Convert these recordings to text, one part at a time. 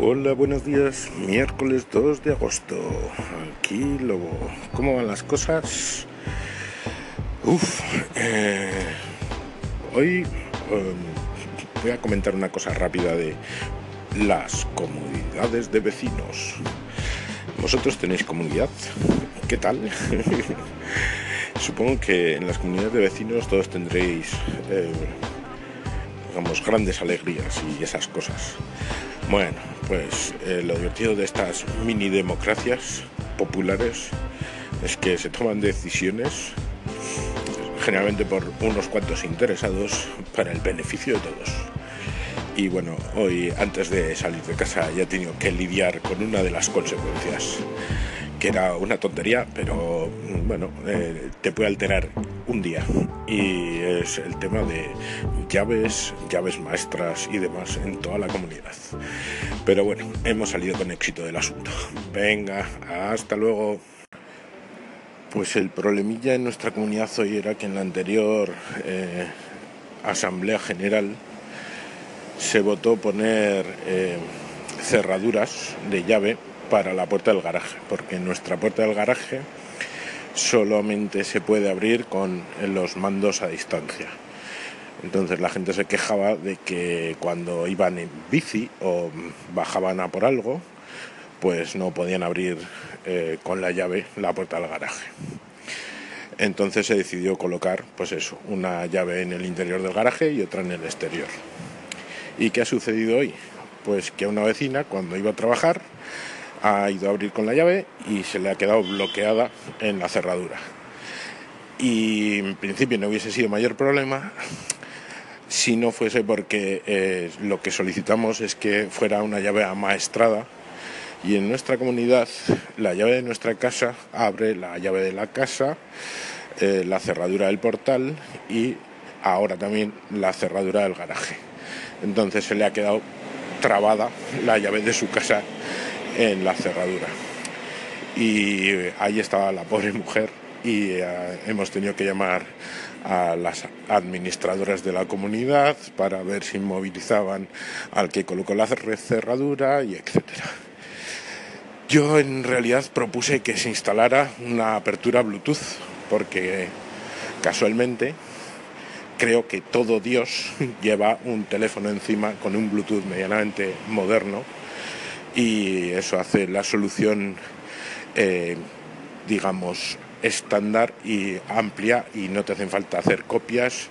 Hola, buenos días. Miércoles 2 de agosto. Aquí Lobo. ¿Cómo van las cosas? Uf. eh, hoy um, voy a comentar una cosa rápida de las comunidades de vecinos. ¿Vosotros tenéis comunidad? ¿Qué tal? Supongo que en las comunidades de vecinos todos tendréis, eh, digamos, grandes alegrías y esas cosas. Bueno, pues eh, lo divertido de estas mini democracias populares es que se toman decisiones generalmente por unos cuantos interesados para el beneficio de todos. Y bueno, hoy antes de salir de casa ya he tenido que lidiar con una de las consecuencias, que era una tontería, pero bueno, eh, te puede alterar un día. Y es el tema de llaves, llaves maestras y demás en toda la comunidad. Pero bueno, hemos salido con éxito del asunto. Venga, hasta luego. Pues el problemilla en nuestra comunidad hoy era que en la anterior eh, Asamblea General se votó poner eh, cerraduras de llave para la puerta del garaje, porque nuestra puerta del garaje solamente se puede abrir con los mandos a distancia. Entonces la gente se quejaba de que cuando iban en bici o bajaban a por algo, pues no podían abrir eh, con la llave la puerta del garaje. Entonces se decidió colocar, pues eso, una llave en el interior del garaje y otra en el exterior. ¿Y qué ha sucedido hoy? Pues que una vecina, cuando iba a trabajar, ha ido a abrir con la llave y se le ha quedado bloqueada en la cerradura. Y en principio no hubiese sido mayor problema si no fuese porque eh, lo que solicitamos es que fuera una llave amaestrada y en nuestra comunidad la llave de nuestra casa abre la llave de la casa, eh, la cerradura del portal y ahora también la cerradura del garaje. Entonces se le ha quedado trabada la llave de su casa en la cerradura. Y ahí estaba la pobre mujer y eh, hemos tenido que llamar a las administradoras de la comunidad para ver si movilizaban al que colocó la cerradura y etcétera. Yo en realidad propuse que se instalara una apertura Bluetooth porque casualmente creo que todo Dios lleva un teléfono encima con un Bluetooth medianamente moderno y eso hace la solución, eh, digamos, estándar y amplia y no te hacen falta hacer copias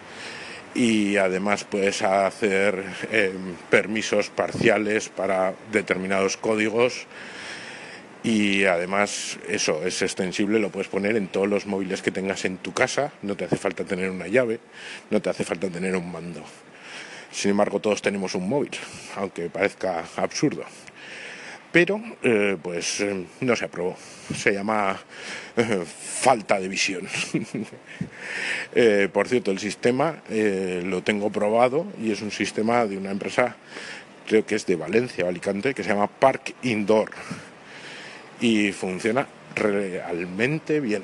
y además puedes hacer eh, permisos parciales para determinados códigos y además eso es extensible, lo puedes poner en todos los móviles que tengas en tu casa, no te hace falta tener una llave, no te hace falta tener un mando. Sin embargo, todos tenemos un móvil, aunque parezca absurdo pero eh, pues eh, no se aprobó. Se llama eh, falta de visión. por cierto, el sistema lo tengo probado y es un sistema de una empresa, creo que es de Valencia o Alicante, que se llama Park Indoor y funciona realmente bien.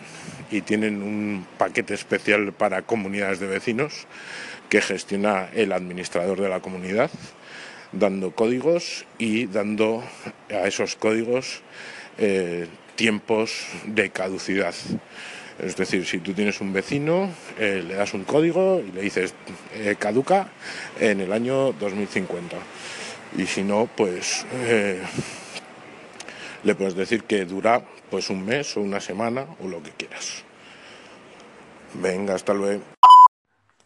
Y tienen un paquete especial para comunidades de vecinos que gestiona el administrador de la comunidad dando códigos y dando a esos códigos eh, tiempos de caducidad. Es decir, si tú tienes un vecino, eh, le das un código y le dices eh, caduca en el año 2050. Y si no, pues le puedes decir que dura pues un mes o una semana o lo que quieras. Venga, hasta luego.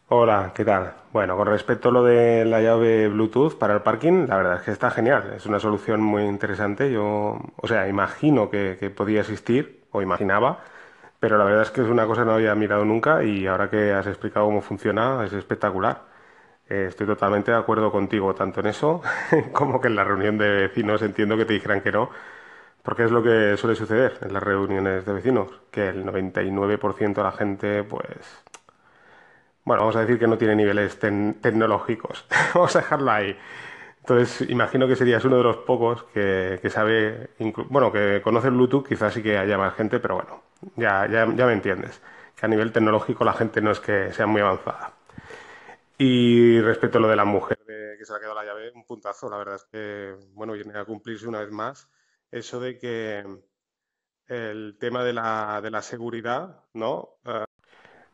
Hola, ¿qué tal? Bueno, con respecto a lo de la llave Bluetooth para el parking, la verdad es que está genial. Es una solución muy interesante. Yo, o sea, imagino que, podía existir, o imaginaba, pero la verdad es que es una cosa que no había mirado nunca y ahora que has explicado cómo funciona, es espectacular. Eh, estoy totalmente de acuerdo contigo, tanto en eso como que en la reunión de vecinos entiendo que te dijeran que no, porque es lo que suele suceder en las reuniones de vecinos, que el 99% de la gente, pues bueno, vamos a decir que no tiene niveles tecnológicos. vamos a dejarlo ahí. Entonces, imagino que serías uno de los pocos que, sabe, bueno, que conoce Bluetooth, quizás sí que haya más gente, pero bueno, ya, ya, ya me entiendes, que a nivel tecnológico la gente no es que sea muy avanzada. Y respecto a lo de la mujer que se ha quedado la llave, un puntazo. La verdad es que, bueno, viene a cumplirse una vez más eso de que el tema de la, de la seguridad, ¿no? Eh,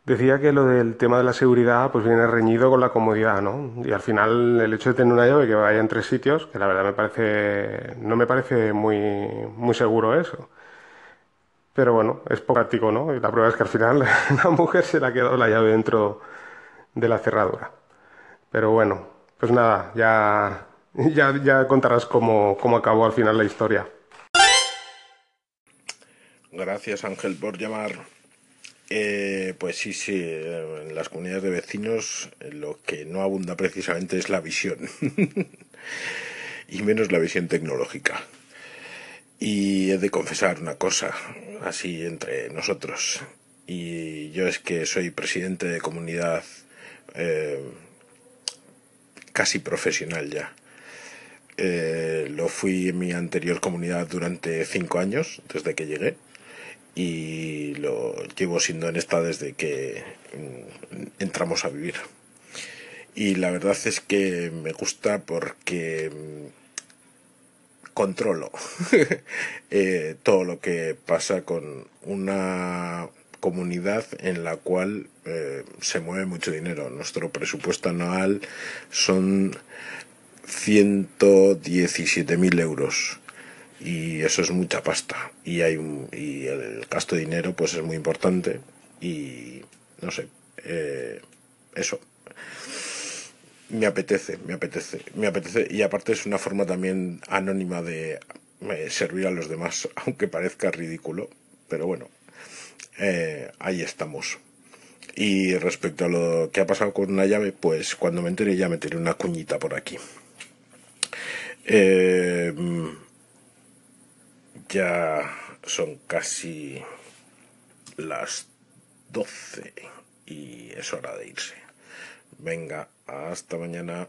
decía que lo del tema de la seguridad pues viene reñido con la comodidad, ¿no? Y al final el hecho de tener una llave que vaya en tres sitios, que la verdad me parece, no me parece muy, muy seguro eso. Pero bueno, es práctico, ¿no? Y la prueba es que al final la mujer se le ha quedado la llave dentro de la cerradura. Pero bueno, pues nada, ya, ya, ya contarás cómo, cómo acabó al final la historia. Gracias Ángel por llamar. Eh, pues sí, sí, en las comunidades de vecinos lo que no abunda precisamente es la visión. y menos la visión tecnológica. Y he de confesar una cosa, así entre nosotros. Y yo es que soy presidente de comunidad eh, casi profesional ya. Eh, lo fui en mi anterior comunidad durante cinco años, desde que llegué y lo llevo siendo en esta desde que mm, entramos a vivir. Y la verdad es que me gusta porque mm, controlo eh, todo lo que pasa con una comunidad en la cual eh, se mueve mucho dinero. Nuestro presupuesto anual son 117.000 euros y eso es mucha pasta. Y hay un, y el gasto de dinero pues es muy importante. Y no sé eh, eso. Me apetece me apetece me apetece. Y aparte es una forma también anónima de eh, servir a los demás aunque parezca ridículo pero bueno eh, ahí estamos. Y respecto a lo que ha pasado con una llave pues cuando me entere ya meteré una cuñita por aquí. Eh, ya son casi las 12 y es hora de irse. Venga, hasta mañana.